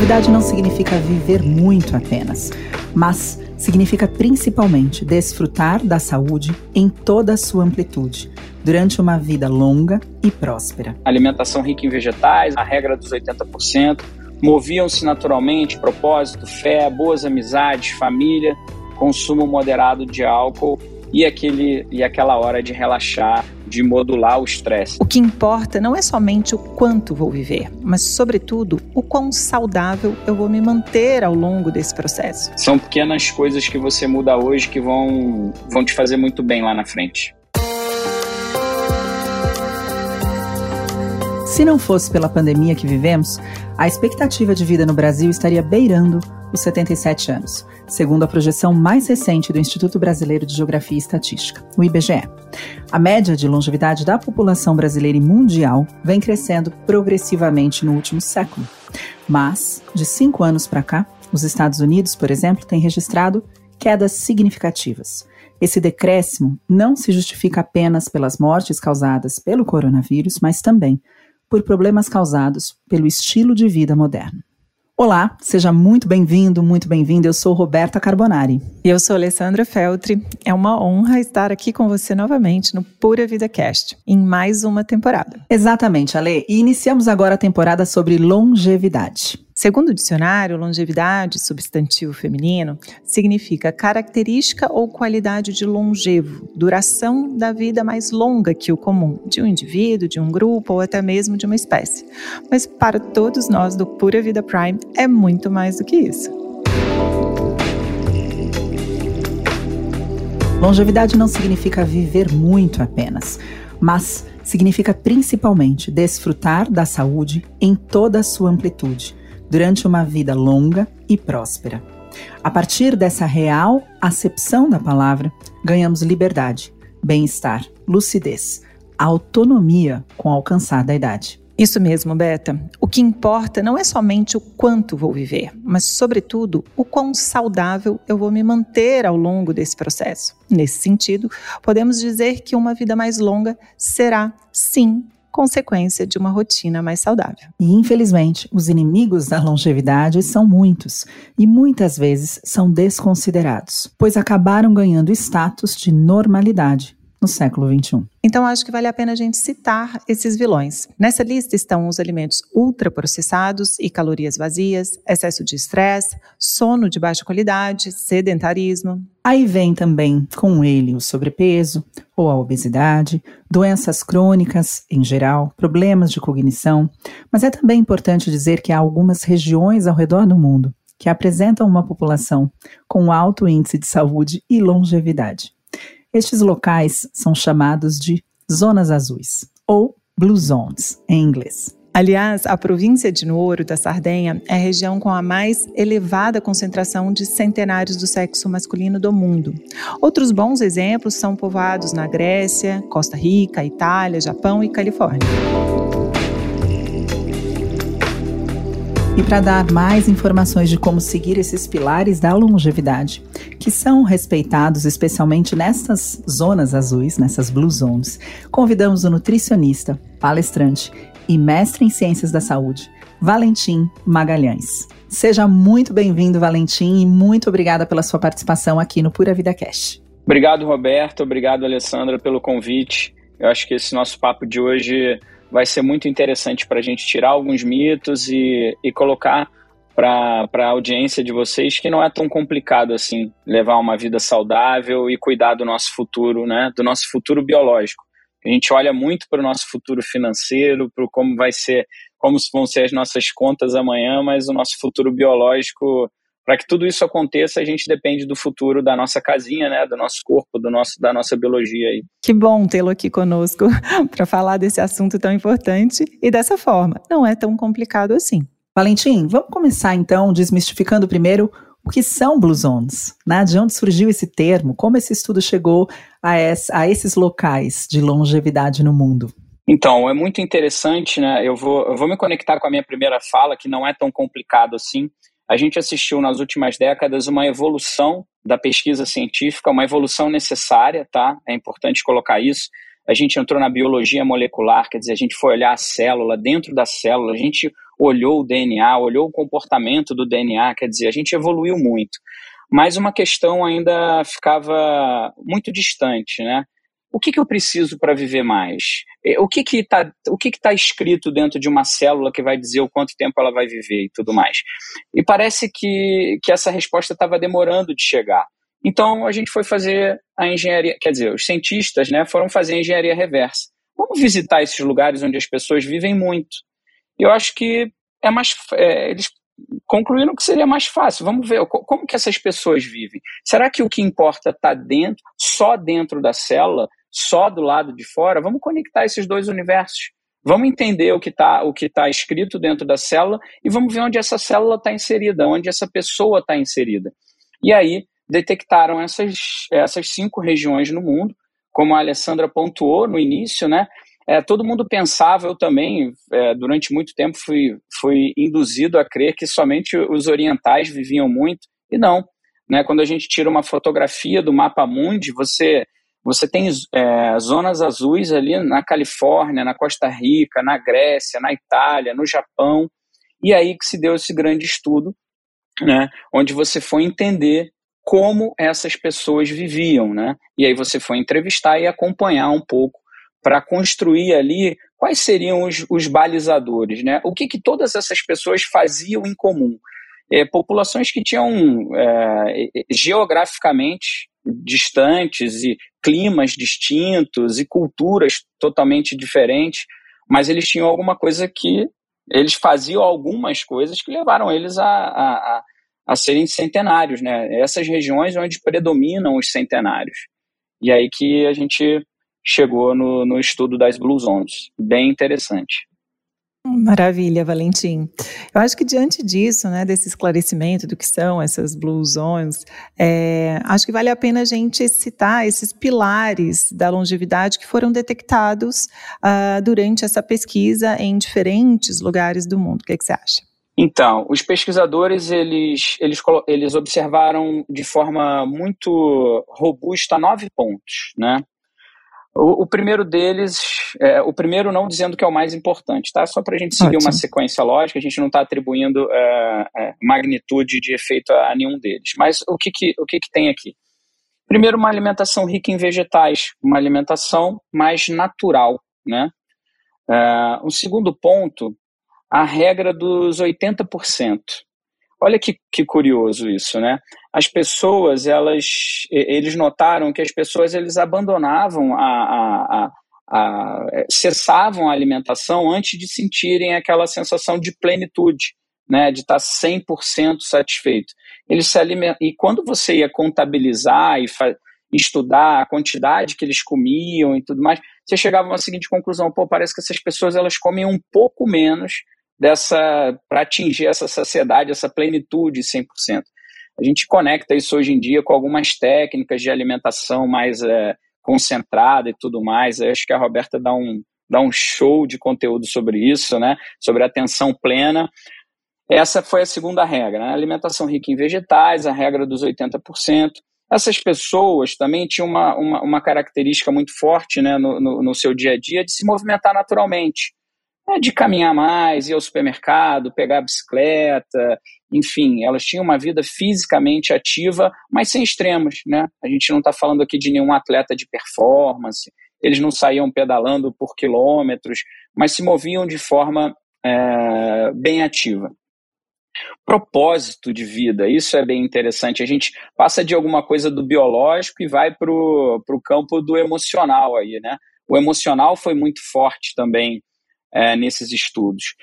Longevidade não significa viver muito apenas, mas significa principalmente desfrutar da saúde em toda a sua amplitude, durante uma vida longa e próspera. Alimentação rica em vegetais, a regra dos 80%, moviam-se naturalmente propósito, fé, boas amizades, família, consumo moderado de álcool e, aquele, e aquela hora de relaxar, de modular o estresse. O que importa não é somente o quanto vou viver, mas, sobretudo, o quão saudável eu vou me manter ao longo desse processo. São pequenas coisas que você muda hoje que vão, vão te fazer muito bem lá na frente. Se não fosse pela pandemia que vivemos, a expectativa de vida no Brasil estaria beirando os 77 anos, segundo a projeção mais recente do Instituto Brasileiro de Geografia e Estatística, o IBGE. A média de longevidade da população brasileira e mundial vem crescendo progressivamente no último século. Mas, de cinco anos para cá, os Estados Unidos, por exemplo, têm registrado quedas significativas. Esse decréscimo não se justifica apenas pelas mortes causadas pelo coronavírus, mas também por problemas causados pelo estilo de vida moderno. Olá, seja muito bem-vindo, muito bem-vinda. Eu sou Roberta Carbonari. E eu sou Alessandra Feltri. É uma honra estar aqui com você novamente no Pura Vida Cast, em mais uma temporada. Exatamente, Ale. E iniciamos agora a temporada sobre longevidade. Segundo o dicionário, longevidade, substantivo feminino, significa característica ou qualidade de longevo, duração da vida mais longa que o comum, de um indivíduo, de um grupo ou até mesmo de uma espécie. Mas para todos nós do Pura Vida Prime, é muito mais do que isso. Longevidade não significa viver muito apenas, mas significa principalmente desfrutar da saúde em toda a sua amplitude durante uma vida longa e próspera. A partir dessa real acepção da palavra, ganhamos liberdade, bem-estar, lucidez, autonomia com o alcançar da idade. Isso mesmo, Beta. O que importa não é somente o quanto vou viver, mas, sobretudo, o quão saudável eu vou me manter ao longo desse processo. Nesse sentido, podemos dizer que uma vida mais longa será, sim, consequência de uma rotina mais saudável. E infelizmente, os inimigos da longevidade são muitos e muitas vezes são desconsiderados, pois acabaram ganhando status de normalidade no século XXI. Então, acho que vale a pena a gente citar esses vilões. Nessa lista estão os alimentos ultraprocessados e calorias vazias, excesso de estresse, sono de baixa qualidade, sedentarismo. Aí vem também com ele o sobrepeso ou a obesidade, doenças crônicas em geral, problemas de cognição. Mas é também importante dizer que há algumas regiões ao redor do mundo que apresentam uma população com alto índice de saúde e longevidade. Estes locais são chamados de zonas azuis, ou Blue Zones, em inglês. Aliás, a província de Nuoro da Sardenha é a região com a mais elevada concentração de centenários do sexo masculino do mundo. Outros bons exemplos são povoados na Grécia, Costa Rica, Itália, Japão e Califórnia. E para dar mais informações de como seguir esses pilares da longevidade, que são respeitados especialmente nessas zonas azuis, nessas blue zones, convidamos o nutricionista, palestrante e mestre em ciências da saúde, Valentim Magalhães. Seja muito bem-vindo, Valentim, e muito obrigada pela sua participação aqui no Pura Vida Cash. Obrigado, Roberto. Obrigado, Alessandra, pelo convite. Eu acho que esse nosso papo de hoje vai ser muito interessante para a gente tirar alguns mitos e, e colocar para a audiência de vocês que não é tão complicado assim levar uma vida saudável e cuidar do nosso futuro, né? Do nosso futuro biológico. A gente olha muito para o nosso futuro financeiro, para como vai ser, como vão ser as nossas contas amanhã, mas o nosso futuro biológico para que tudo isso aconteça, a gente depende do futuro da nossa casinha, né, do nosso corpo, do nosso, da nossa biologia aí. Que bom tê-lo aqui conosco para falar desse assunto tão importante e dessa forma. Não é tão complicado assim. Valentim, vamos começar então desmistificando primeiro o que são Blue Zones, né? De onde surgiu esse termo? Como esse estudo chegou a, esse, a esses locais de longevidade no mundo? Então, é muito interessante, né? Eu vou, eu vou me conectar com a minha primeira fala, que não é tão complicado assim. A gente assistiu nas últimas décadas uma evolução da pesquisa científica, uma evolução necessária, tá? É importante colocar isso. A gente entrou na biologia molecular, quer dizer, a gente foi olhar a célula, dentro da célula, a gente olhou o DNA, olhou o comportamento do DNA, quer dizer, a gente evoluiu muito. Mas uma questão ainda ficava muito distante, né? O que, que eu preciso para viver mais? O que que está que que tá escrito dentro de uma célula que vai dizer o quanto tempo ela vai viver e tudo mais? E parece que, que essa resposta estava demorando de chegar. Então a gente foi fazer a engenharia, quer dizer, os cientistas né, foram fazer a engenharia reversa. Vamos visitar esses lugares onde as pessoas vivem muito. Eu acho que é mais, é, eles concluíram que seria mais fácil. Vamos ver como que essas pessoas vivem. Será que o que importa está dentro, só dentro da célula, só do lado de fora? Vamos conectar esses dois universos. Vamos entender o que está o que tá escrito dentro da célula e vamos ver onde essa célula está inserida, onde essa pessoa está inserida. E aí detectaram essas, essas cinco regiões no mundo, como a Alessandra pontuou no início, né? É, todo mundo pensava, eu também, é, durante muito tempo, fui, fui induzido a crer que somente os orientais viviam muito, e não. Né? Quando a gente tira uma fotografia do mapa mundi, você, você tem é, zonas azuis ali na Califórnia, na Costa Rica, na Grécia, na Itália, no Japão, e aí que se deu esse grande estudo, né? onde você foi entender como essas pessoas viviam, né? E aí você foi entrevistar e acompanhar um pouco para construir ali quais seriam os, os balizadores, né? O que, que todas essas pessoas faziam em comum? É, populações que tinham é, geograficamente distantes e climas distintos e culturas totalmente diferentes, mas eles tinham alguma coisa que eles faziam algumas coisas que levaram eles a, a, a serem centenários, né? Essas regiões onde predominam os centenários. E aí que a gente chegou no, no estudo das Blue Zones. Bem interessante. Maravilha, Valentim. Eu acho que diante disso, né, desse esclarecimento do que são essas Blue Zones, é, acho que vale a pena a gente citar esses pilares da longevidade que foram detectados uh, durante essa pesquisa em diferentes lugares do mundo. O que, é que você acha? Então, os pesquisadores eles, eles, eles observaram de forma muito robusta nove pontos, né? O, o primeiro deles, é, o primeiro não dizendo que é o mais importante, tá? Só para a gente seguir Ótimo. uma sequência lógica, a gente não está atribuindo é, é, magnitude de efeito a nenhum deles. Mas o que, que, o que, que tem aqui? Primeiro, uma alimentação rica em vegetais, uma alimentação mais natural, né? Uh, o segundo ponto a regra dos 80%. Olha que, que curioso isso, né? As pessoas, elas, eles notaram que as pessoas eles abandonavam a, a, a, a cessavam a alimentação antes de sentirem aquela sensação de plenitude, né, de estar 100% satisfeito. Eles se alimentam, e quando você ia contabilizar e estudar a quantidade que eles comiam e tudo mais, você chegava a uma seguinte conclusão, pô, parece que essas pessoas elas comem um pouco menos dessa para atingir essa saciedade, essa plenitude 100%. A gente conecta isso hoje em dia com algumas técnicas de alimentação mais é, concentrada e tudo mais. Eu acho que a Roberta dá um, dá um show de conteúdo sobre isso, né? sobre atenção plena. Essa foi a segunda regra, né? alimentação rica em vegetais, a regra dos 80%. Essas pessoas também tinham uma, uma, uma característica muito forte né, no, no, no seu dia a dia de se movimentar naturalmente de caminhar mais, ir ao supermercado, pegar a bicicleta, enfim, elas tinham uma vida fisicamente ativa, mas sem extremos, né? A gente não está falando aqui de nenhum atleta de performance, eles não saíam pedalando por quilômetros, mas se moviam de forma é, bem ativa. Propósito de vida, isso é bem interessante. A gente passa de alguma coisa do biológico e vai para o campo do emocional aí, né? O emocional foi muito forte também é, nesses estudos.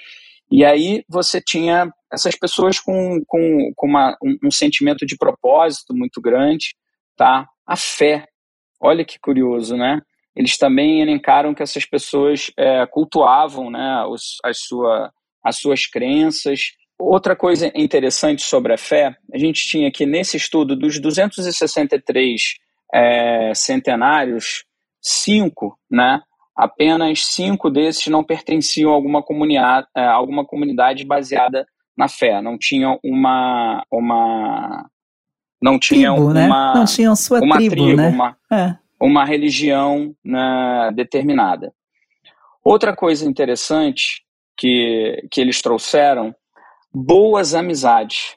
E aí você tinha essas pessoas com, com, com uma, um, um, sentimento de propósito muito grande, tá? A fé. Olha que curioso, né? Eles também elencaram que essas pessoas é, cultuavam né, os, as, sua, as suas crenças. Outra coisa interessante sobre a fé, a gente tinha que nesse estudo dos 263 é, centenários, cinco né, apenas cinco desses não pertenciam a alguma comunidade, a alguma comunidade baseada na fé, não tinham uma uma não tinham tribo, né? uma não tinham sua uma tribo, tribo né? uma, é. uma religião né, determinada. Outra coisa interessante que, que eles trouxeram, boas amizades.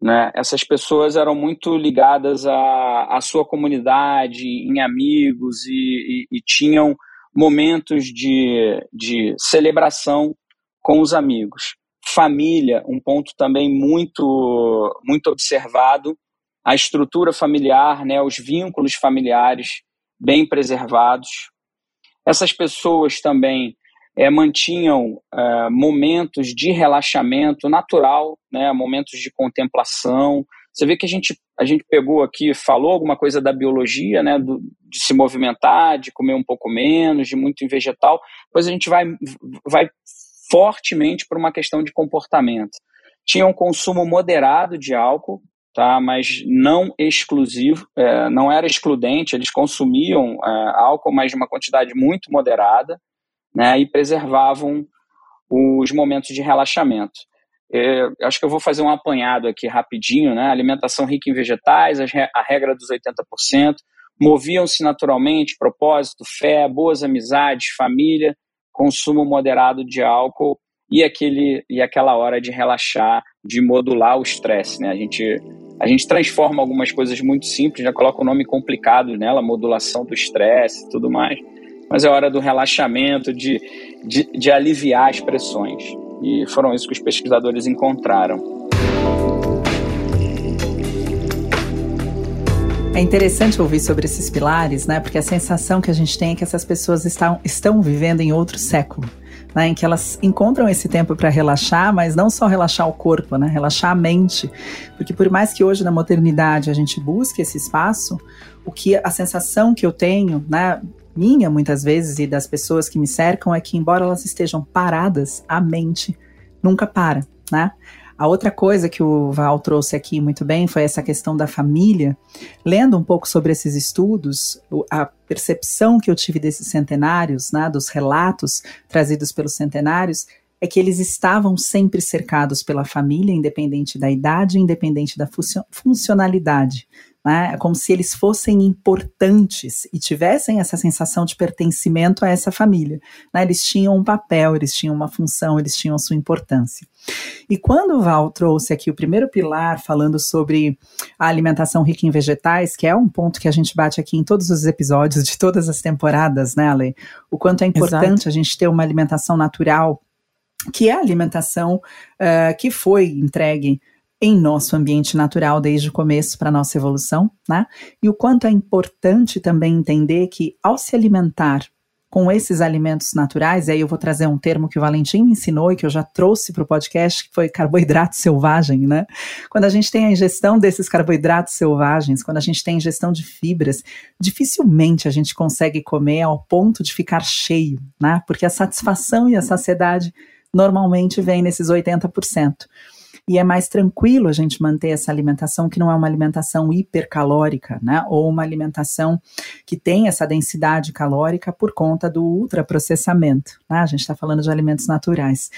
Né? Essas pessoas eram muito ligadas à, à sua comunidade, em amigos, e, e, e tinham momentos de, de celebração com os amigos. Família, um ponto também muito, muito observado, a estrutura familiar, né, os vínculos familiares bem preservados. Essas pessoas também é, mantinham é, momentos de relaxamento natural, né, momentos de contemplação. Você vê que a gente, a gente pegou aqui, falou alguma coisa da biologia, né, do, de se movimentar, de comer um pouco menos, de muito em vegetal, depois a gente vai, vai fortemente para uma questão de comportamento. Tinha um consumo moderado de álcool, tá? mas não exclusivo, é, não era excludente, eles consumiam é, álcool, mas de uma quantidade muito moderada, né? e preservavam os momentos de relaxamento. É, acho que eu vou fazer um apanhado aqui rapidinho, né? Alimentação rica em vegetais, a regra dos 80%, moviam-se naturalmente, propósito, fé, boas amizades, família, consumo moderado de álcool e aquele e aquela hora de relaxar, de modular o estresse, né? A gente a gente transforma algumas coisas muito simples, já coloca o um nome complicado nela, modulação do estresse e tudo mais. Mas é hora do relaxamento, de, de, de aliviar as pressões. E foram isso que os pesquisadores encontraram. É interessante ouvir sobre esses pilares, né? Porque a sensação que a gente tem é que essas pessoas estão, estão vivendo em outro século né, em que elas encontram esse tempo para relaxar, mas não só relaxar o corpo, né, relaxar a mente, porque por mais que hoje na modernidade a gente busque esse espaço, o que a sensação que eu tenho, né, minha muitas vezes e das pessoas que me cercam é que embora elas estejam paradas, a mente nunca para, né? A outra coisa que o Val trouxe aqui muito bem foi essa questão da família. Lendo um pouco sobre esses estudos, a percepção que eu tive desses centenários, né, dos relatos trazidos pelos centenários, é que eles estavam sempre cercados pela família, independente da idade, independente da funcionalidade né? É como se eles fossem importantes e tivessem essa sensação de pertencimento a essa família. Né? Eles tinham um papel, eles tinham uma função, eles tinham a sua importância. E quando o Val trouxe aqui o primeiro pilar, falando sobre a alimentação rica em vegetais, que é um ponto que a gente bate aqui em todos os episódios de todas as temporadas, né, Ale? O quanto é importante Exato. a gente ter uma alimentação natural, que é a alimentação uh, que foi entregue em nosso ambiente natural desde o começo para nossa evolução, né? E o quanto é importante também entender que ao se alimentar com esses alimentos naturais, e aí eu vou trazer um termo que o Valentim me ensinou e que eu já trouxe para o podcast, que foi carboidrato selvagem, né? Quando a gente tem a ingestão desses carboidratos selvagens, quando a gente tem ingestão de fibras, dificilmente a gente consegue comer ao ponto de ficar cheio, né? Porque a satisfação e a saciedade normalmente vem nesses 80% e é mais tranquilo a gente manter essa alimentação que não é uma alimentação hipercalórica, né? Ou uma alimentação que tem essa densidade calórica por conta do ultraprocessamento, né? A gente está falando de alimentos naturais.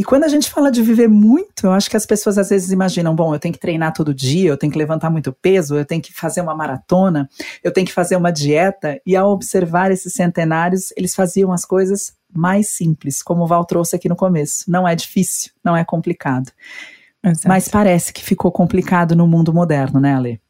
E quando a gente fala de viver muito, eu acho que as pessoas às vezes imaginam, bom, eu tenho que treinar todo dia, eu tenho que levantar muito peso, eu tenho que fazer uma maratona, eu tenho que fazer uma dieta. E ao observar esses centenários, eles faziam as coisas mais simples, como o Val trouxe aqui no começo. Não é difícil, não é complicado. Exato. Mas parece que ficou complicado no mundo moderno, né, Ale?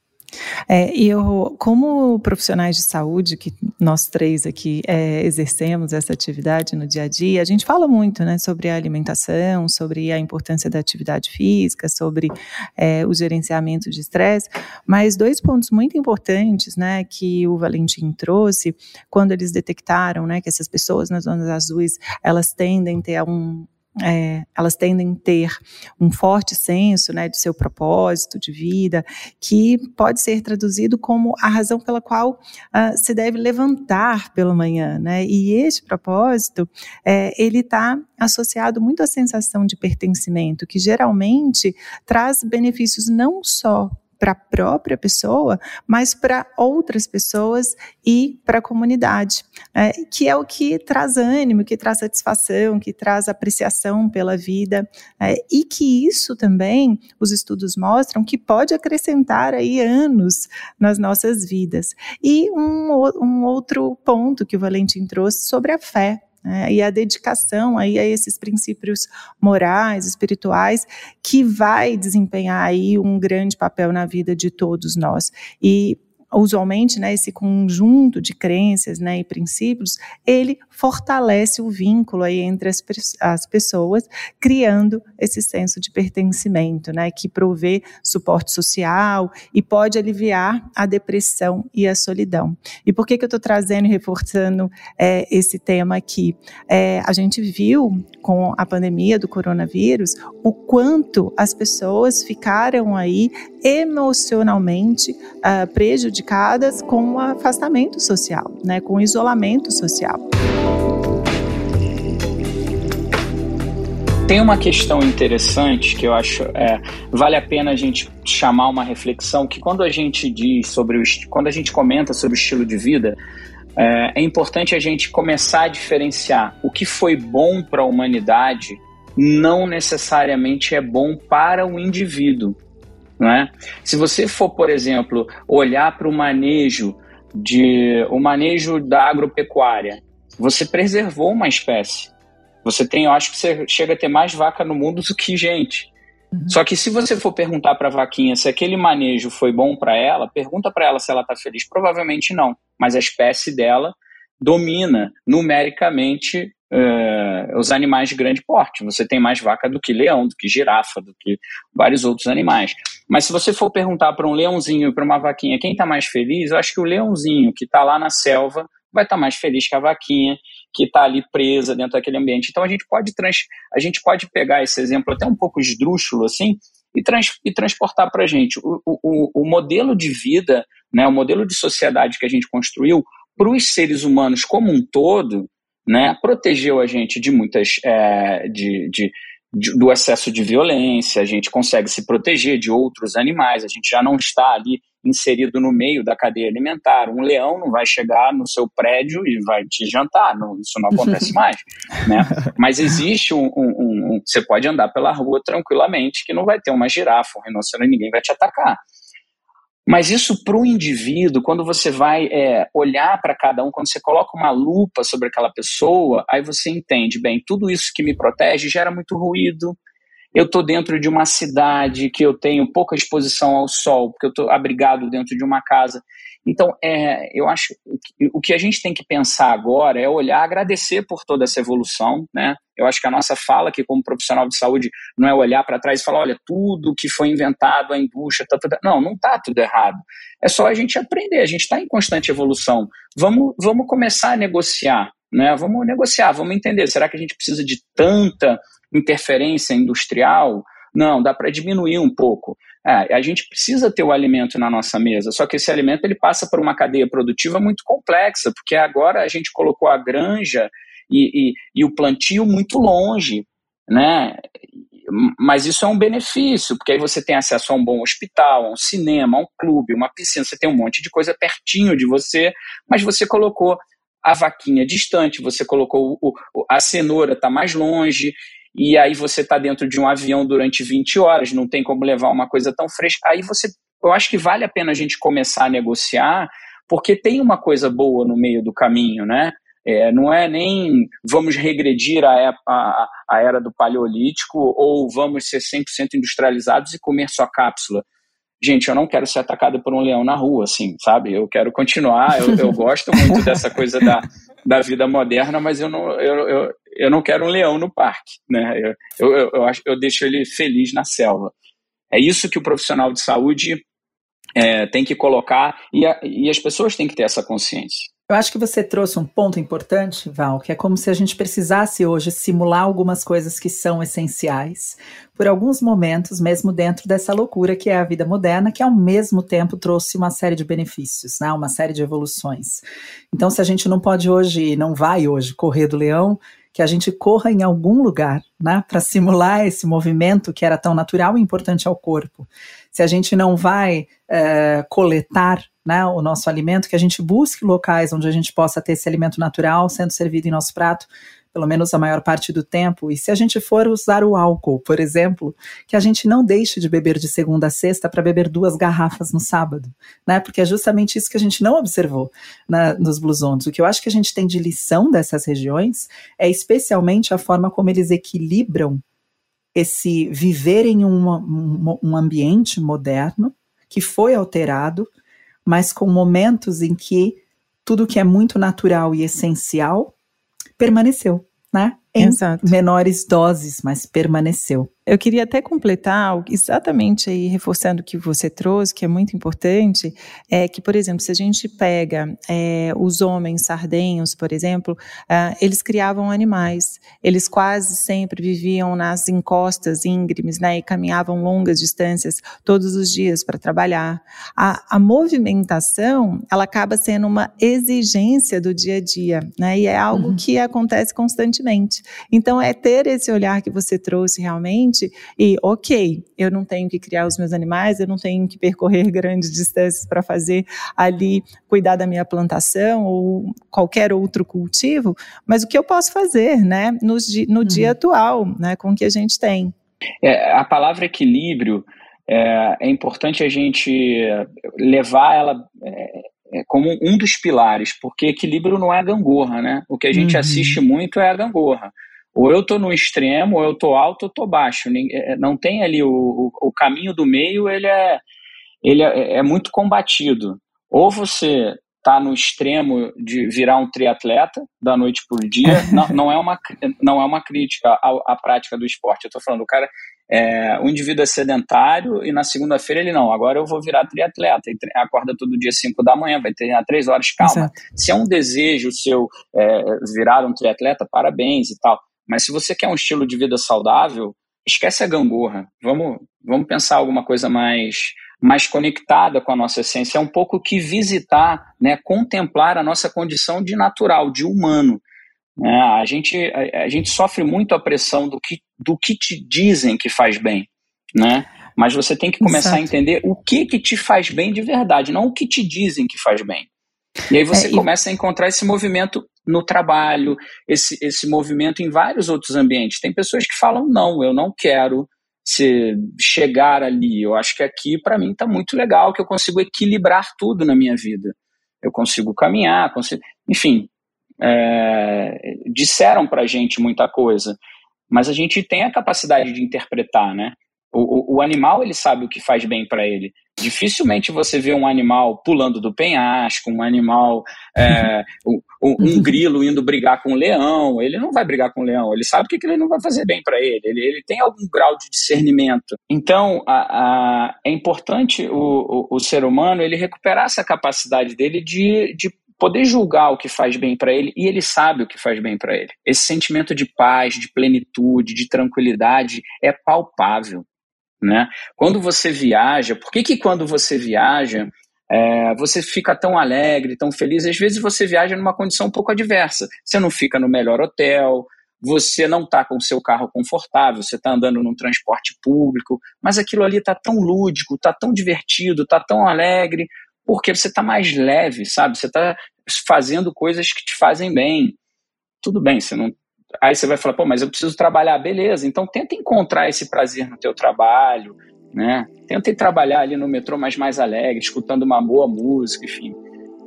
É, e eu, como profissionais de saúde, que nós três aqui é, exercemos essa atividade no dia a dia, a gente fala muito né, sobre a alimentação, sobre a importância da atividade física, sobre é, o gerenciamento de estresse, mas dois pontos muito importantes né, que o Valentim trouxe, quando eles detectaram né, que essas pessoas nas zonas azuis, elas tendem a ter um, é, elas tendem a ter um forte senso né, de seu propósito de vida, que pode ser traduzido como a razão pela qual uh, se deve levantar pela manhã. Né? E este propósito, é, ele está associado muito à sensação de pertencimento, que geralmente traz benefícios não só para a própria pessoa, mas para outras pessoas e para a comunidade, né? que é o que traz ânimo, que traz satisfação, que traz apreciação pela vida, né? e que isso também, os estudos mostram, que pode acrescentar aí anos nas nossas vidas. E um, um outro ponto que o Valentim trouxe sobre a fé, né, e a dedicação aí a esses princípios morais, espirituais, que vai desempenhar aí um grande papel na vida de todos nós. E usualmente, né, esse conjunto de crenças, né, e princípios, ele fortalece o vínculo aí entre as, as pessoas, criando esse senso de pertencimento, né, que provê suporte social e pode aliviar a depressão e a solidão. E por que que eu estou trazendo e reforçando é, esse tema aqui? É, a gente viu com a pandemia do coronavírus o quanto as pessoas ficaram aí emocionalmente uh, prejudicadas com o afastamento social, né, com o isolamento social. Tem uma questão interessante que eu acho é, vale a pena a gente chamar uma reflexão que quando a gente diz sobre o quando a gente comenta sobre o estilo de vida é, é importante a gente começar a diferenciar o que foi bom para a humanidade não necessariamente é bom para o indivíduo. Né? Se você for, por exemplo, olhar para o manejo de o manejo da agropecuária, você preservou uma espécie. Você tem, eu acho que você chega a ter mais vaca no mundo do que gente. Uhum. Só que se você for perguntar para a vaquinha se aquele manejo foi bom para ela, pergunta para ela se ela está feliz. Provavelmente não, mas a espécie dela domina numericamente uh, os animais de grande porte. Você tem mais vaca do que leão, do que girafa, do que vários outros animais. Mas se você for perguntar para um leãozinho e para uma vaquinha quem está mais feliz, eu acho que o leãozinho que está lá na selva vai estar tá mais feliz que a vaquinha que está ali presa dentro daquele ambiente. Então a gente pode trans, a gente pode pegar esse exemplo até um pouco esdrúxulo assim e, trans, e transportar para a gente o, o, o modelo de vida, né, o modelo de sociedade que a gente construiu para os seres humanos como um todo, né, protegeu a gente de muitas é, de, de, de, do excesso de violência, a gente consegue se proteger de outros animais, a gente já não está ali inserido no meio da cadeia alimentar. Um leão não vai chegar no seu prédio e vai te jantar, não, isso não acontece mais. Né? Mas existe um, um, um, Você pode andar pela rua tranquilamente que não vai ter uma girafa, um rinoceronte, ninguém vai te atacar. Mas isso para o indivíduo, quando você vai é, olhar para cada um, quando você coloca uma lupa sobre aquela pessoa, aí você entende, bem, tudo isso que me protege gera muito ruído. Eu estou dentro de uma cidade que eu tenho pouca exposição ao sol, porque eu estou abrigado dentro de uma casa. Então, é, eu acho que o que a gente tem que pensar agora é olhar, agradecer por toda essa evolução, né? Eu acho que a nossa fala aqui como profissional de saúde não é olhar para trás e falar, olha, tudo que foi inventado, a indústria, tá, tá, tá. não, não está tudo errado. É só a gente aprender, a gente está em constante evolução. Vamos, vamos começar a negociar, né? Vamos negociar, vamos entender, será que a gente precisa de tanta interferência industrial? Não, dá para diminuir um pouco. É, a gente precisa ter o alimento na nossa mesa, só que esse alimento ele passa por uma cadeia produtiva muito complexa, porque agora a gente colocou a granja e, e, e o plantio muito longe, né? Mas isso é um benefício, porque aí você tem acesso a um bom hospital, a um cinema, a um clube, uma piscina, você tem um monte de coisa pertinho de você, mas você colocou a vaquinha distante, você colocou o, a cenoura está mais longe, e aí você está dentro de um avião durante 20 horas, não tem como levar uma coisa tão fresca. Aí você, eu acho que vale a pena a gente começar a negociar, porque tem uma coisa boa no meio do caminho, né? É, não é nem vamos regredir a, a, a era do paleolítico ou vamos ser 100% industrializados e comer só cápsula gente, eu não quero ser atacado por um leão na rua, assim, sabe? Eu quero continuar, eu, eu gosto muito dessa coisa da, da vida moderna, mas eu não, eu, eu, eu não quero um leão no parque, né? Eu, eu, eu, acho, eu deixo ele feliz na selva. É isso que o profissional de saúde é, tem que colocar e, a, e as pessoas têm que ter essa consciência. Eu acho que você trouxe um ponto importante, Val, que é como se a gente precisasse hoje simular algumas coisas que são essenciais, por alguns momentos, mesmo dentro dessa loucura que é a vida moderna, que ao mesmo tempo trouxe uma série de benefícios, né, uma série de evoluções. Então, se a gente não pode hoje, não vai hoje correr do leão, que a gente corra em algum lugar, né, para simular esse movimento que era tão natural e importante ao corpo. Se a gente não vai é, coletar né, o nosso alimento, que a gente busque locais onde a gente possa ter esse alimento natural sendo servido em nosso prato, pelo menos a maior parte do tempo, e se a gente for usar o álcool, por exemplo, que a gente não deixe de beber de segunda a sexta para beber duas garrafas no sábado, né? Porque é justamente isso que a gente não observou na, nos blusons. O que eu acho que a gente tem de lição dessas regiões é especialmente a forma como eles equilibram esse viver em uma, um, um ambiente moderno que foi alterado, mas com momentos em que tudo que é muito natural e essencial permaneceu, né? Em Exato. menores doses, mas permaneceu. Eu queria até completar, exatamente aí, reforçando o que você trouxe, que é muito importante, é que, por exemplo, se a gente pega é, os homens sardenhos, por exemplo, é, eles criavam animais, eles quase sempre viviam nas encostas íngremes, né, e caminhavam longas distâncias todos os dias para trabalhar. A, a movimentação, ela acaba sendo uma exigência do dia a dia, né, e é algo uhum. que acontece constantemente. Então, é ter esse olhar que você trouxe realmente, e, ok, eu não tenho que criar os meus animais, eu não tenho que percorrer grandes distâncias para fazer ali, cuidar da minha plantação ou qualquer outro cultivo, mas o que eu posso fazer, né, no, no uhum. dia atual, né, com o que a gente tem. É, a palavra equilíbrio é, é, importante a gente levar ela é, é como um dos pilares, porque equilíbrio não é gangorra, né? O que a gente uhum. assiste muito é a gangorra. Ou eu estou no extremo, ou eu estou alto, ou estou baixo. É, não tem ali o, o, o, caminho do meio, ele é, ele é, é muito combatido. Ou você está no extremo de virar um triatleta da noite por dia, não, não, é, uma, não é uma crítica à, à prática do esporte. Eu estou falando, o cara é um indivíduo é sedentário e na segunda-feira ele não, agora eu vou virar triatleta, e acorda todo dia 5 da manhã, vai treinar 3 horas, calma. Exato. Se é um desejo seu é, virar um triatleta, parabéns e tal. Mas se você quer um estilo de vida saudável, esquece a gangorra. Vamos, vamos pensar alguma coisa mais mais conectada com a nossa essência, é um pouco que visitar, né, contemplar a nossa condição de natural, de humano. Né? A, gente, a, a, gente sofre muito a pressão do que, do que te dizem que faz bem, né? Mas você tem que começar Exato. a entender o que que te faz bem de verdade, não o que te dizem que faz bem. E aí você é, começa e... a encontrar esse movimento no trabalho, esse, esse movimento em vários outros ambientes. Tem pessoas que falam, não, eu não quero se chegar ali. Eu acho que aqui, para mim, está muito legal, que eu consigo equilibrar tudo na minha vida. Eu consigo caminhar, consigo... enfim, é... disseram para a gente muita coisa, mas a gente tem a capacidade de interpretar, né? O, o, o animal ele sabe o que faz bem para ele. Dificilmente você vê um animal pulando do penhasco, um animal, é, um, um, grilo indo brigar com um leão. Ele não vai brigar com um leão, ele sabe que aquilo não vai fazer bem para ele. ele. ele. tem algum grau de discernimento. Então, a, a, é importante o, o, o, ser humano ele recuperar essa capacidade dele de, de poder julgar o que faz bem para ele e ele sabe o que faz bem para ele. Esse sentimento de paz, de plenitude, de tranquilidade é palpável. Né? Quando você viaja, por que, que quando você viaja é, você fica tão alegre, tão feliz? Às vezes você viaja numa condição um pouco adversa. Você não fica no melhor hotel, você não está com o seu carro confortável, você está andando num transporte público, mas aquilo ali está tão lúdico, está tão divertido, está tão alegre, porque você está mais leve, sabe? Você está fazendo coisas que te fazem bem. Tudo bem, você não Aí você vai falar, pô, mas eu preciso trabalhar, beleza. Então tenta encontrar esse prazer no teu trabalho, né? Tenta trabalhar ali no metrô mais mais alegre, escutando uma boa música, enfim.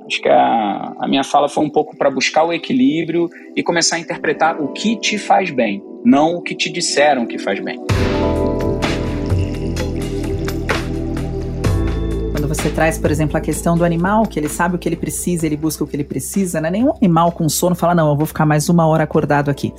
Acho que a, a minha fala foi um pouco para buscar o equilíbrio e começar a interpretar o que te faz bem, não o que te disseram que faz bem. Você traz, por exemplo, a questão do animal, que ele sabe o que ele precisa, ele busca o que ele precisa, né? Nenhum animal com sono fala, não, eu vou ficar mais uma hora acordado aqui.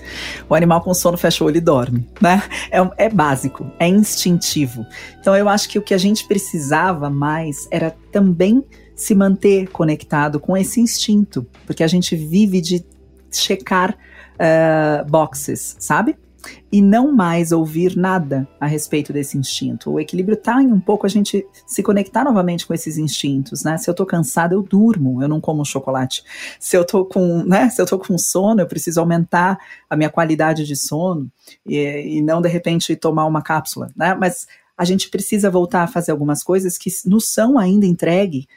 O animal com sono fecha o olho e dorme, né? É, é básico, é instintivo. Então eu acho que o que a gente precisava mais era também se manter conectado com esse instinto, porque a gente vive de checar uh, boxes, sabe? E não mais ouvir nada a respeito desse instinto. O equilíbrio está em um pouco a gente se conectar novamente com esses instintos, né? Se eu tô cansada, eu durmo, eu não como chocolate. Se eu tô com, né, se eu tô com sono, eu preciso aumentar a minha qualidade de sono e, e não de repente tomar uma cápsula, né? Mas a gente precisa voltar a fazer algumas coisas que nos são ainda entregue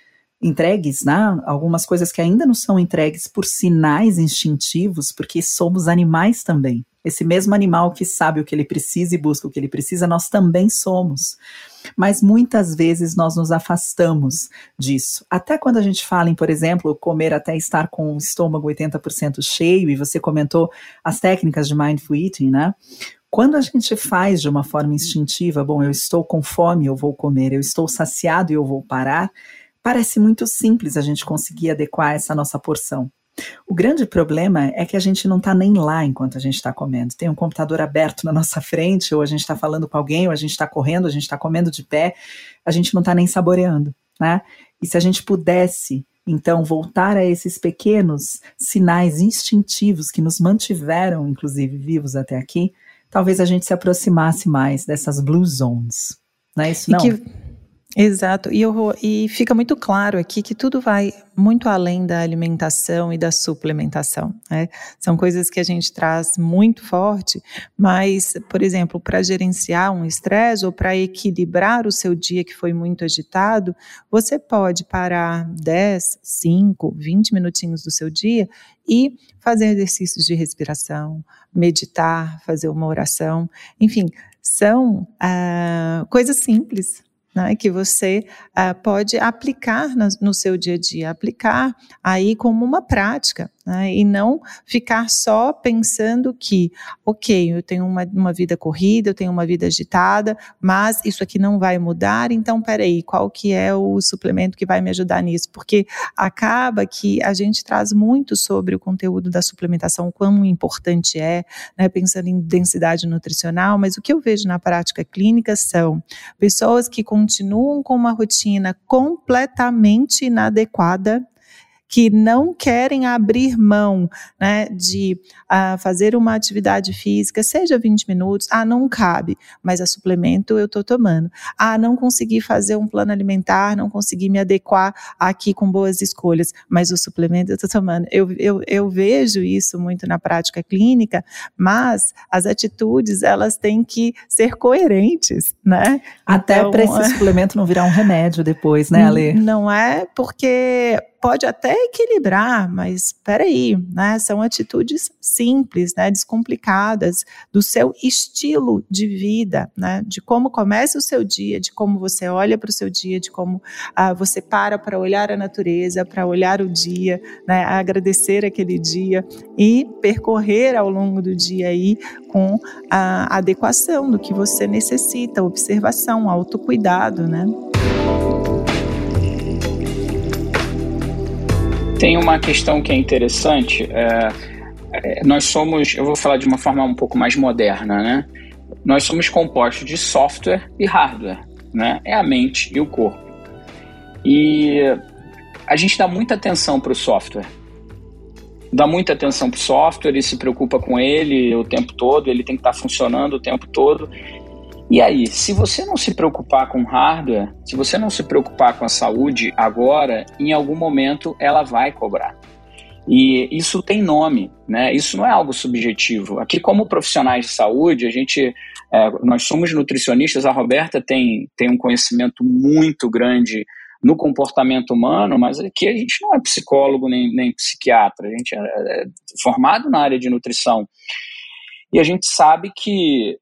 entregues, né? Algumas coisas que ainda não são entregues por sinais instintivos, porque somos animais também. Esse mesmo animal que sabe o que ele precisa e busca o que ele precisa, nós também somos. Mas muitas vezes nós nos afastamos disso. Até quando a gente fala em, por exemplo, comer até estar com o estômago 80% cheio, e você comentou as técnicas de mindful eating, né? Quando a gente faz de uma forma instintiva, bom, eu estou com fome, eu vou comer, eu estou saciado e eu vou parar, parece muito simples a gente conseguir adequar essa nossa porção. O grande problema é que a gente não está nem lá enquanto a gente está comendo. Tem um computador aberto na nossa frente, ou a gente está falando com alguém, ou a gente está correndo, a gente está comendo de pé, a gente não está nem saboreando, né? E se a gente pudesse, então, voltar a esses pequenos sinais instintivos que nos mantiveram, inclusive, vivos até aqui, talvez a gente se aproximasse mais dessas blue zones. Não é isso, não? E que Exato, e, eu, e fica muito claro aqui que tudo vai muito além da alimentação e da suplementação. Né? São coisas que a gente traz muito forte, mas, por exemplo, para gerenciar um estresse ou para equilibrar o seu dia que foi muito agitado, você pode parar 10, 5, 20 minutinhos do seu dia e fazer exercícios de respiração, meditar, fazer uma oração, enfim, são ah, coisas simples, né, que você uh, pode aplicar no, no, seu dia a dia, aplicar aí como uma prática né? e não ficar só pensando que, ok, eu tenho uma, uma vida corrida, eu tenho uma vida agitada, mas isso aqui não vai mudar, então peraí, qual que é o suplemento que vai me ajudar nisso? Porque acaba que a gente traz muito sobre o conteúdo da suplementação, quão importante é, né? pensando em densidade nutricional, mas o que eu vejo na prática clínica são pessoas que continuam com uma rotina completamente inadequada que não querem abrir mão né, de uh, fazer uma atividade física, seja 20 minutos, ah, não cabe, mas a suplemento eu estou tomando. Ah, não consegui fazer um plano alimentar, não consegui me adequar aqui com boas escolhas, mas o suplemento eu estou tomando. Eu, eu, eu vejo isso muito na prática clínica, mas as atitudes, elas têm que ser coerentes, né? Até então, para esse suplemento não virar um remédio depois, né, Ale? Não é porque pode até equilibrar, mas espera aí, né? São atitudes simples, né? Descomplicadas do seu estilo de vida, né? De como começa o seu dia, de como você olha para o seu dia, de como ah, você para para olhar a natureza, para olhar o dia, né? Agradecer aquele dia e percorrer ao longo do dia aí com a adequação do que você necessita, observação, autocuidado, né? Tem uma questão que é interessante. É, é, nós somos, eu vou falar de uma forma um pouco mais moderna, né? Nós somos compostos de software e hardware, né? É a mente e o corpo. E a gente dá muita atenção para o software. Dá muita atenção para o software e se preocupa com ele o tempo todo, ele tem que estar tá funcionando o tempo todo. E aí, se você não se preocupar com hardware, se você não se preocupar com a saúde agora, em algum momento ela vai cobrar. E isso tem nome, né? Isso não é algo subjetivo. Aqui, como profissionais de saúde, a gente, é, nós somos nutricionistas. A Roberta tem, tem um conhecimento muito grande no comportamento humano, mas aqui a gente não é psicólogo nem, nem psiquiatra. A gente é, é formado na área de nutrição. E a gente sabe que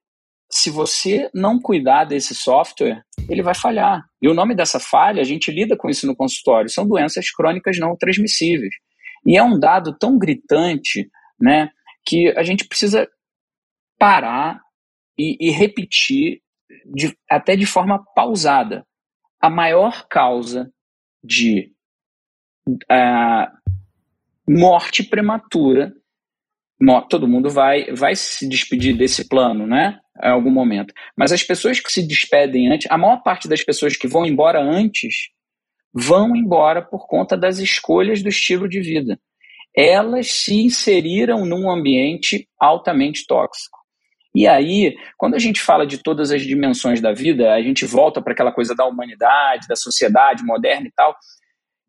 se você não cuidar desse software, ele vai falhar. E o nome dessa falha, a gente lida com isso no consultório, são doenças crônicas não transmissíveis. E é um dado tão gritante, né, que a gente precisa parar e, e repetir de, até de forma pausada. A maior causa de uh, morte prematura todo mundo vai, vai se despedir desse plano, né? Em algum momento. Mas as pessoas que se despedem antes, a maior parte das pessoas que vão embora antes, vão embora por conta das escolhas do estilo de vida. Elas se inseriram num ambiente altamente tóxico. E aí, quando a gente fala de todas as dimensões da vida, a gente volta para aquela coisa da humanidade, da sociedade moderna e tal.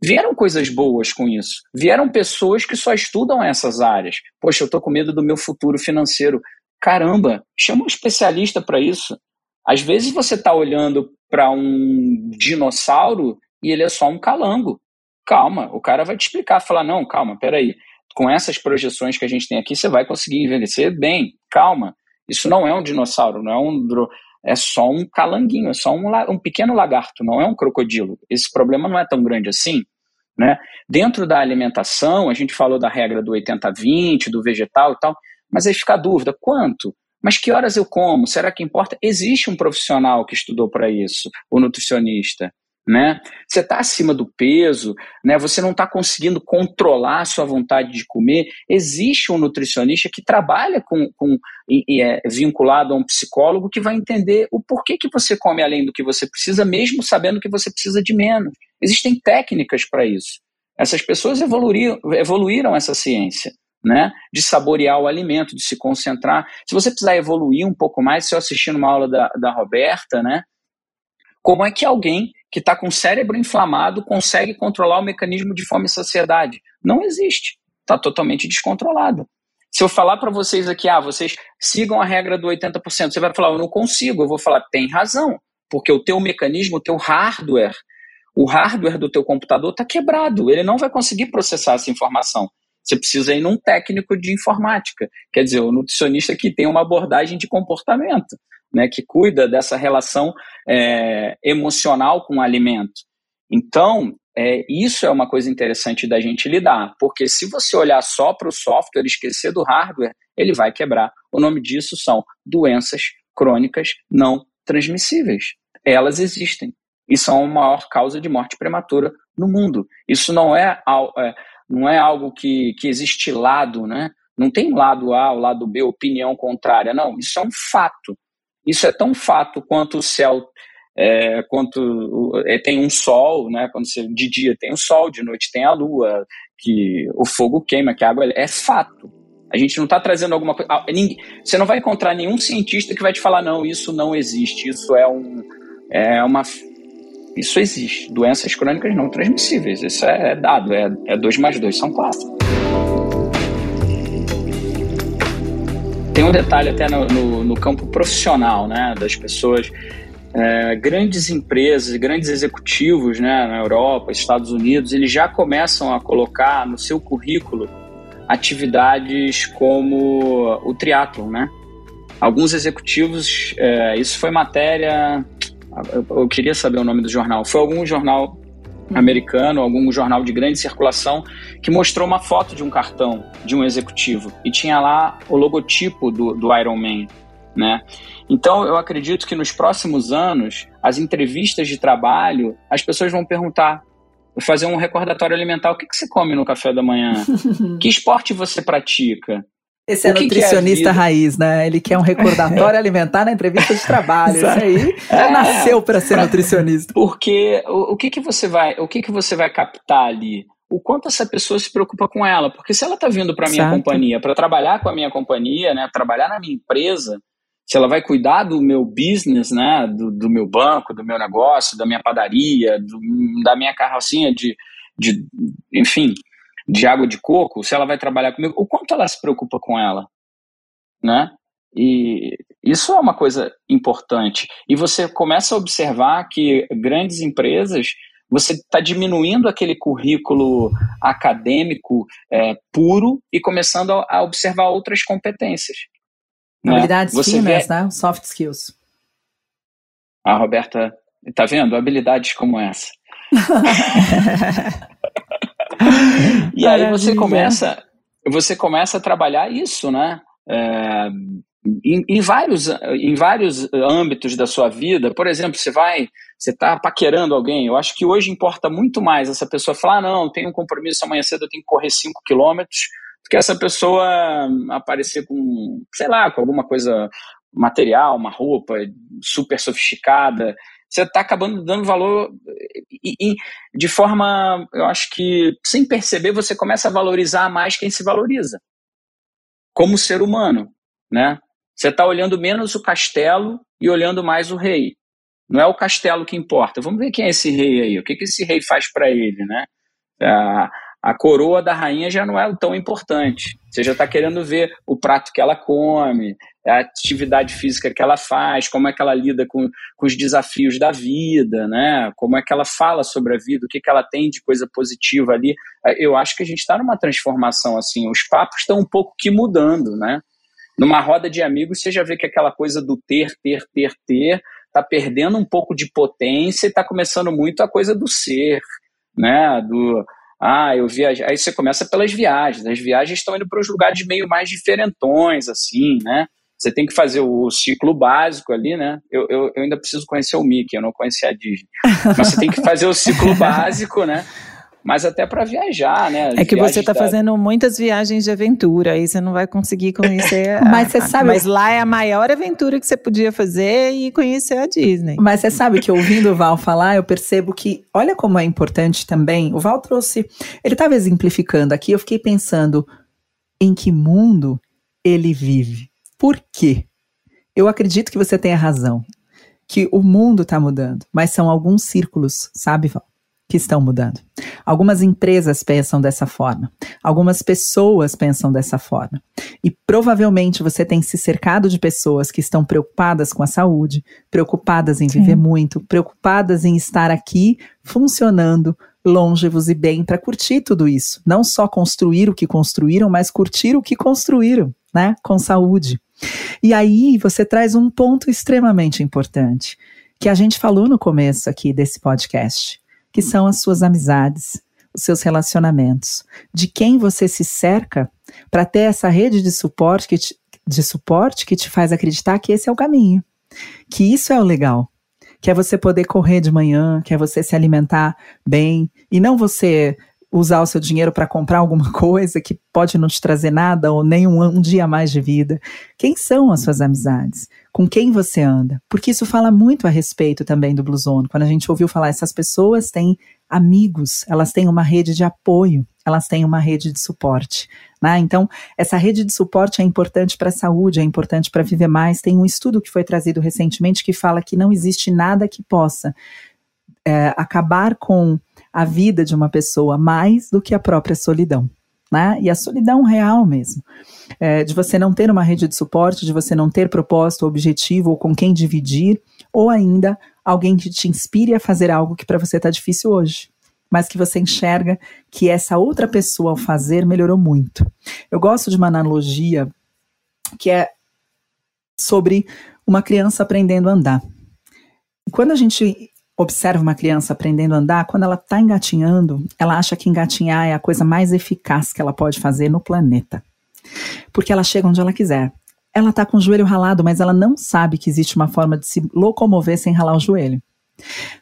Vieram coisas boas com isso. Vieram pessoas que só estudam essas áreas. Poxa, eu estou com medo do meu futuro financeiro. Caramba, chama um especialista para isso. Às vezes você está olhando para um dinossauro e ele é só um calango. Calma, o cara vai te explicar, falar, não, calma, peraí, com essas projeções que a gente tem aqui, você vai conseguir envelhecer bem, calma. Isso não é um dinossauro, não é um é só um calanguinho, é só um, um pequeno lagarto, não é um crocodilo. Esse problema não é tão grande assim. Né? Dentro da alimentação, a gente falou da regra do 80-20, do vegetal e tal, mas aí fica a dúvida: quanto? Mas que horas eu como? Será que importa? Existe um profissional que estudou para isso, o nutricionista né? Você está acima do peso, né? Você não está conseguindo controlar a sua vontade de comer. Existe um nutricionista que trabalha com, com e, é vinculado a um psicólogo que vai entender o porquê que você come além do que você precisa, mesmo sabendo que você precisa de menos. Existem técnicas para isso. Essas pessoas evoluíram, evoluíram essa ciência. Né, de saborear o alimento, de se concentrar. Se você precisar evoluir um pouco mais, se eu assistir uma aula da, da Roberta, né, como é que alguém que está com o cérebro inflamado consegue controlar o mecanismo de fome e saciedade? Não existe. Está totalmente descontrolado. Se eu falar para vocês aqui, ah, vocês sigam a regra do 80%, você vai falar, eu não consigo. Eu vou falar, tem razão, porque o teu mecanismo, o teu hardware, o hardware do teu computador está quebrado. Ele não vai conseguir processar essa informação. Você precisa ir num técnico de informática, quer dizer, o nutricionista que tem uma abordagem de comportamento né, que cuida dessa relação é, emocional com o alimento. Então, é, isso é uma coisa interessante da gente lidar, porque se você olhar só para o software e esquecer do hardware, ele vai quebrar. O nome disso são doenças crônicas não transmissíveis. Elas existem e são a maior causa de morte prematura no mundo. Isso não é, é não é algo que, que existe lado, né? Não tem lado A, o lado B, opinião contrária. Não, isso é um fato. Isso é tão fato quanto o céu, é, quanto é, tem um sol, né? Quando você, de dia tem o sol, de noite tem a lua, que o fogo queima, que a água é fato. A gente não está trazendo alguma coisa. Você não vai encontrar nenhum cientista que vai te falar não, isso não existe, isso é um, é uma, isso existe. Doenças crônicas não transmissíveis, isso é, dado, é, é dois mais dois são quatro. Tem um detalhe até no, no, no campo profissional, né, das pessoas. É, grandes empresas, grandes executivos, né, na Europa, Estados Unidos, eles já começam a colocar no seu currículo atividades como o triatlon, né? Alguns executivos, é, isso foi matéria, eu, eu queria saber o nome do jornal, foi algum jornal americano, algum jornal de grande circulação, que mostrou uma foto de um cartão de um executivo e tinha lá o logotipo do, do Iron Man, né? Então eu acredito que nos próximos anos, as entrevistas de trabalho, as pessoas vão perguntar, fazer um recordatório alimentar, o que, que você come no café da manhã? que esporte você pratica? Esse é nutricionista é raiz, né? Ele quer um recordatório alimentar na entrevista de trabalho. Isso aí é, nasceu para ser nutricionista. Porque o, o, que que você vai, o que que você vai captar ali? O quanto essa pessoa se preocupa com ela? Porque se ela está vindo para minha Exato. companhia, para trabalhar com a minha companhia, né? Trabalhar na minha empresa, se ela vai cuidar do meu business, né? Do, do meu banco, do meu negócio, da minha padaria, do, da minha carrocinha de, de enfim, de água de coco, se ela vai trabalhar comigo, o quanto ela se preocupa com ela, né? E isso é uma coisa importante. E você começa a observar que grandes empresas, você está diminuindo aquele currículo acadêmico é, puro e começando a, a observar outras competências. Né? Habilidades você finas, vê... né? Soft skills. A Roberta, tá vendo? Habilidades como essa. e aí você começa, você começa a trabalhar isso, né? É, em, em, vários, em vários âmbitos da sua vida, por exemplo, você vai, você está paquerando alguém, eu acho que hoje importa muito mais essa pessoa falar, ah, não, tenho um compromisso amanhã cedo, eu tenho que correr 5 quilômetros, do que essa pessoa aparecer com, sei lá, com alguma coisa material, uma roupa super sofisticada, você está acabando dando valor e, e, de forma, eu acho que sem perceber, você começa a valorizar mais quem se valoriza como ser humano, né? Você está olhando menos o castelo e olhando mais o rei. Não é o castelo que importa. Vamos ver quem é esse rei aí. O que, que esse rei faz para ele, né? A, a coroa da rainha já não é tão importante. Você já está querendo ver o prato que ela come, a atividade física que ela faz, como é que ela lida com, com os desafios da vida, né? Como é que ela fala sobre a vida, o que, que ela tem de coisa positiva ali. Eu acho que a gente está numa transformação assim. Os papos estão um pouco que mudando, né? Numa roda de amigos, você já vê que aquela coisa do ter, ter, ter, ter está perdendo um pouco de potência e está começando muito a coisa do ser, né? Do ah, eu viajei. Aí você começa pelas viagens. As viagens estão indo para os lugares meio mais diferentões, assim, né? Você tem que fazer o ciclo básico ali, né? Eu, eu, eu ainda preciso conhecer o Mickey, eu não conhecia a Disney. Mas você tem que fazer o ciclo básico, né? mas até para viajar, né? As é que você está da... fazendo muitas viagens de aventura, aí você não vai conseguir conhecer. mas você sabe. Mas lá é a maior aventura que você podia fazer e conhecer a Disney. Mas você sabe que ouvindo o Val falar, eu percebo que, olha como é importante também. O Val trouxe. Ele estava exemplificando aqui, eu fiquei pensando em que mundo ele vive. Por quê? Eu acredito que você tenha razão. Que o mundo está mudando, mas são alguns círculos, sabe, Val? que estão mudando. Algumas empresas pensam dessa forma, algumas pessoas pensam dessa forma. E provavelmente você tem se cercado de pessoas que estão preocupadas com a saúde, preocupadas em Sim. viver muito, preocupadas em estar aqui funcionando, longevos e bem para curtir tudo isso. Não só construir o que construíram, mas curtir o que construíram, né? Com saúde. E aí você traz um ponto extremamente importante que a gente falou no começo aqui desse podcast que são as suas amizades, os seus relacionamentos, de quem você se cerca para ter essa rede de suporte que te, de suporte que te faz acreditar que esse é o caminho, que isso é o legal, que é você poder correr de manhã, que é você se alimentar bem e não você usar o seu dinheiro para comprar alguma coisa que pode não te trazer nada ou nem um, um dia mais de vida. Quem são as suas amizades? com quem você anda, porque isso fala muito a respeito também do Blue Zone. Quando a gente ouviu falar, essas pessoas têm amigos, elas têm uma rede de apoio, elas têm uma rede de suporte. Né? Então, essa rede de suporte é importante para a saúde, é importante para viver mais. Tem um estudo que foi trazido recentemente que fala que não existe nada que possa é, acabar com a vida de uma pessoa mais do que a própria solidão né? E a solidão real mesmo, é, de você não ter uma rede de suporte, de você não ter propósito, objetivo ou com quem dividir, ou ainda alguém que te inspire a fazer algo que para você está difícil hoje, mas que você enxerga que essa outra pessoa ao fazer melhorou muito. Eu gosto de uma analogia que é sobre uma criança aprendendo a andar. Quando a gente observa uma criança aprendendo a andar, quando ela está engatinhando, ela acha que engatinhar é a coisa mais eficaz que ela pode fazer no planeta. Porque ela chega onde ela quiser. Ela está com o joelho ralado, mas ela não sabe que existe uma forma de se locomover sem ralar o joelho.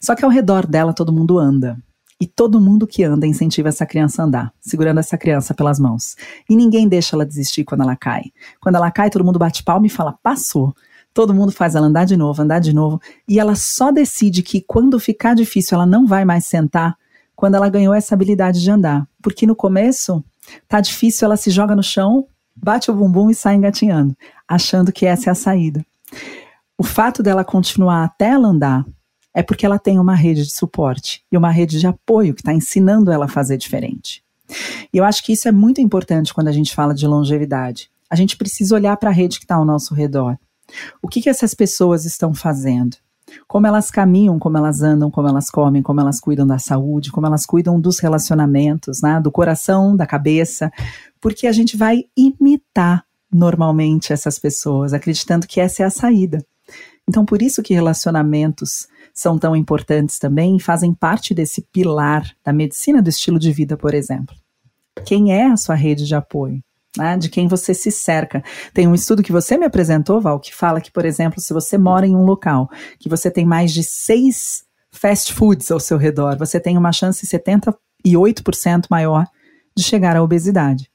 Só que ao redor dela todo mundo anda. E todo mundo que anda incentiva essa criança a andar, segurando essa criança pelas mãos. E ninguém deixa ela desistir quando ela cai. Quando ela cai, todo mundo bate palma e fala: passou todo mundo faz ela andar de novo, andar de novo, e ela só decide que quando ficar difícil ela não vai mais sentar quando ela ganhou essa habilidade de andar. Porque no começo tá difícil, ela se joga no chão, bate o bumbum e sai engatinhando, achando que essa é a saída. O fato dela continuar até ela andar é porque ela tem uma rede de suporte e uma rede de apoio que está ensinando ela a fazer diferente. E eu acho que isso é muito importante quando a gente fala de longevidade. A gente precisa olhar para a rede que está ao nosso redor. O que, que essas pessoas estão fazendo? Como elas caminham, como elas andam, como elas comem, como elas cuidam da saúde, como elas cuidam dos relacionamentos, né? do coração, da cabeça, porque a gente vai imitar normalmente essas pessoas, acreditando que essa é a saída. Então, por isso que relacionamentos são tão importantes também e fazem parte desse pilar da medicina do estilo de vida, por exemplo. Quem é a sua rede de apoio? Né, de quem você se cerca. Tem um estudo que você me apresentou, Val, que fala que, por exemplo, se você mora em um local que você tem mais de seis fast foods ao seu redor, você tem uma chance 78% maior de chegar à obesidade.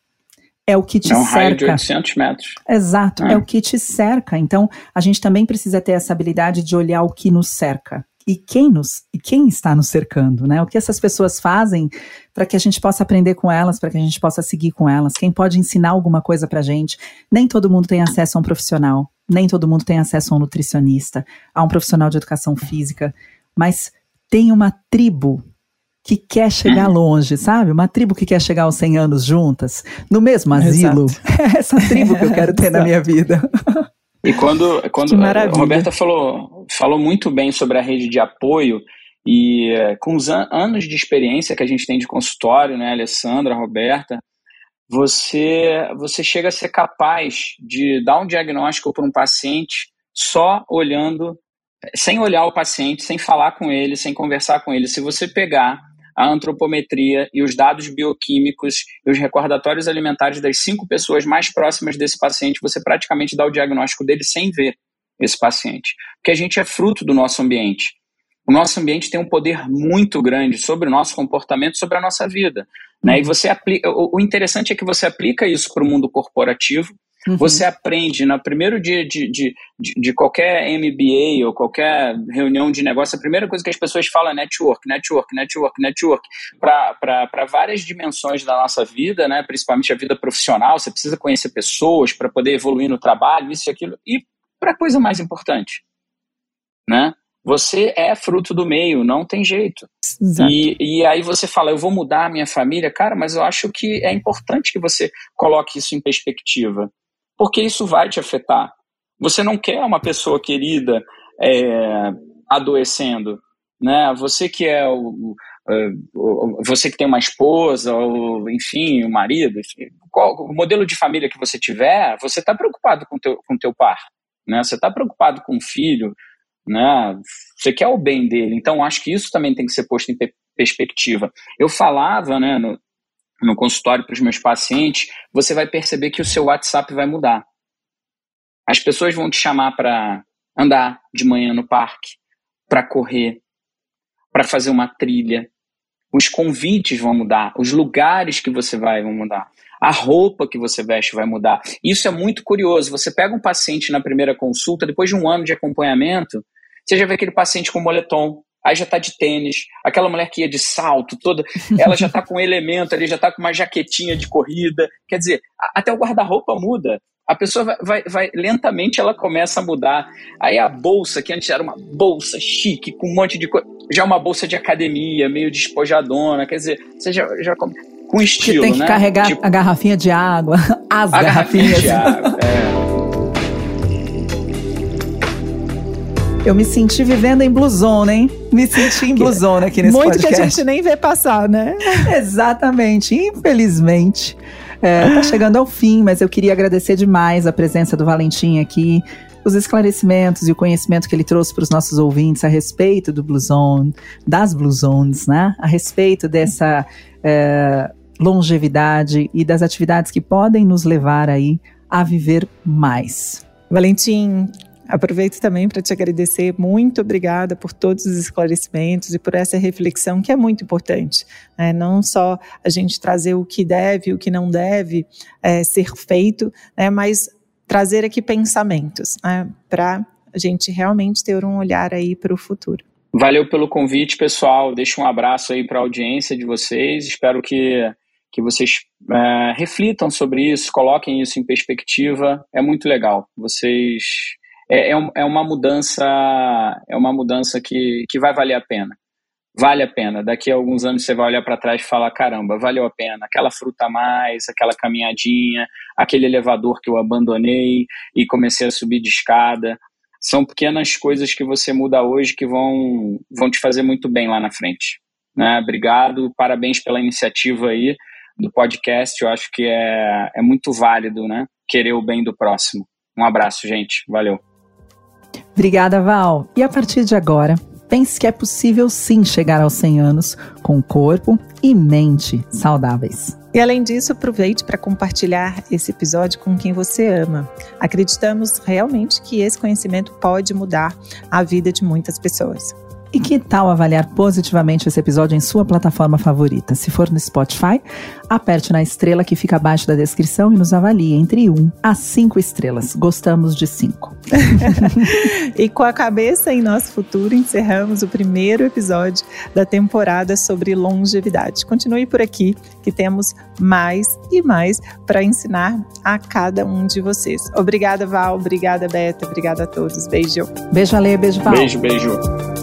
É o que te é um cerca. Raio de 800 metros. Exato, é. é o que te cerca. Então, a gente também precisa ter essa habilidade de olhar o que nos cerca e quem nos e quem está nos cercando, né? O que essas pessoas fazem para que a gente possa aprender com elas, para que a gente possa seguir com elas, quem pode ensinar alguma coisa para a gente. Nem todo mundo tem acesso a um profissional, nem todo mundo tem acesso a um nutricionista, a um profissional de educação física, mas tem uma tribo que quer chegar uhum. longe, sabe? Uma tribo que quer chegar aos 100 anos juntas, no mesmo asilo. É essa tribo que eu quero ter na minha vida. E quando, quando a Roberta falou, falou muito bem sobre a rede de apoio, e eh, com os an anos de experiência que a gente tem de consultório, né, Alessandra, Roberta, você, você chega a ser capaz de dar um diagnóstico para um paciente só olhando, sem olhar o paciente, sem falar com ele, sem conversar com ele. Se você pegar a antropometria e os dados bioquímicos e os recordatórios alimentares das cinco pessoas mais próximas desse paciente, você praticamente dá o diagnóstico dele sem ver esse paciente. Porque a gente é fruto do nosso ambiente. O nosso ambiente tem um poder muito grande sobre o nosso comportamento, sobre a nossa vida. Né? E uhum. você aplica, o interessante é que você aplica isso para o mundo corporativo, Uhum. Você aprende no primeiro dia de, de, de, de, qualquer MBA ou qualquer reunião de negócio, a primeira coisa que as pessoas falam é network, network, network, network, para várias dimensões da nossa vida, né? principalmente a vida profissional. Você precisa conhecer pessoas para poder evoluir no trabalho, isso e aquilo. E para a coisa mais importante, né? Você é fruto do meio, não tem jeito. E, e aí você fala, eu vou mudar a minha família, cara, mas eu acho que é importante que você coloque isso em perspectiva porque isso vai te afetar. Você não quer uma pessoa querida é, adoecendo, né? Você que é o, o, você que tem uma esposa ou enfim, um marido, enfim, qual, o modelo de família que você tiver, você está preocupado com teu com teu par, né? Você está preocupado com o filho, né? Você quer o bem dele. Então acho que isso também tem que ser posto em perspectiva. Eu falava, né, no, no consultório para os meus pacientes, você vai perceber que o seu WhatsApp vai mudar. As pessoas vão te chamar para andar de manhã no parque, para correr, para fazer uma trilha. Os convites vão mudar, os lugares que você vai vão mudar, a roupa que você veste vai mudar. Isso é muito curioso. Você pega um paciente na primeira consulta, depois de um ano de acompanhamento, você já vê aquele paciente com moletom, aí já tá de tênis, aquela mulher que ia de salto, toda, ela já tá com um elemento ali, já tá com uma jaquetinha de corrida. Quer dizer, até o guarda-roupa muda. A pessoa vai, vai, vai, lentamente ela começa a mudar. Aí a bolsa, que antes era uma bolsa chique, com um monte de coisa, já é uma bolsa de academia, meio despojadona, quer dizer, você já, já com estilo, Você tem que né? carregar tipo, a garrafinha de água, as garrafinhas. Garrafinha de água, é. Eu me senti vivendo em blusona, hein? Me senti em blusona aqui nesse Muito podcast. que a gente nem vê passar, né? Exatamente, infelizmente. É, tá chegando ao fim, mas eu queria agradecer demais a presença do Valentim aqui, os esclarecimentos e o conhecimento que ele trouxe para os nossos ouvintes a respeito do Blue Zone, das Blue Zones, né? A respeito dessa é, longevidade e das atividades que podem nos levar aí a viver mais. Valentim, Aproveito também para te agradecer. Muito obrigada por todos os esclarecimentos e por essa reflexão que é muito importante. Né? Não só a gente trazer o que deve o que não deve é, ser feito, né? mas trazer aqui pensamentos né? para a gente realmente ter um olhar aí para o futuro. Valeu pelo convite, pessoal. Deixo um abraço aí para a audiência de vocês. Espero que, que vocês é, reflitam sobre isso, coloquem isso em perspectiva. É muito legal. Vocês é, é uma mudança é uma mudança que, que vai valer a pena. Vale a pena. Daqui a alguns anos você vai olhar para trás e falar: caramba, valeu a pena. Aquela fruta a mais, aquela caminhadinha, aquele elevador que eu abandonei e comecei a subir de escada. São pequenas coisas que você muda hoje que vão, vão te fazer muito bem lá na frente. Né? Obrigado, parabéns pela iniciativa aí do podcast. Eu acho que é, é muito válido né? querer o bem do próximo. Um abraço, gente. Valeu. Obrigada, Val. E a partir de agora, pense que é possível sim chegar aos 100 anos com corpo e mente saudáveis. E além disso, aproveite para compartilhar esse episódio com quem você ama. Acreditamos realmente que esse conhecimento pode mudar a vida de muitas pessoas. E que tal avaliar positivamente esse episódio em sua plataforma favorita? Se for no Spotify, aperte na estrela que fica abaixo da descrição e nos avalie entre 1 a 5 estrelas. Gostamos de 5. e com a cabeça em nosso futuro, encerramos o primeiro episódio da temporada sobre longevidade. Continue por aqui, que temos mais e mais para ensinar a cada um de vocês. Obrigada, Val. Obrigada, Beta. Obrigada a todos. Beijo. Beijo, Ale. Beijo, Val. Beijo, beijo.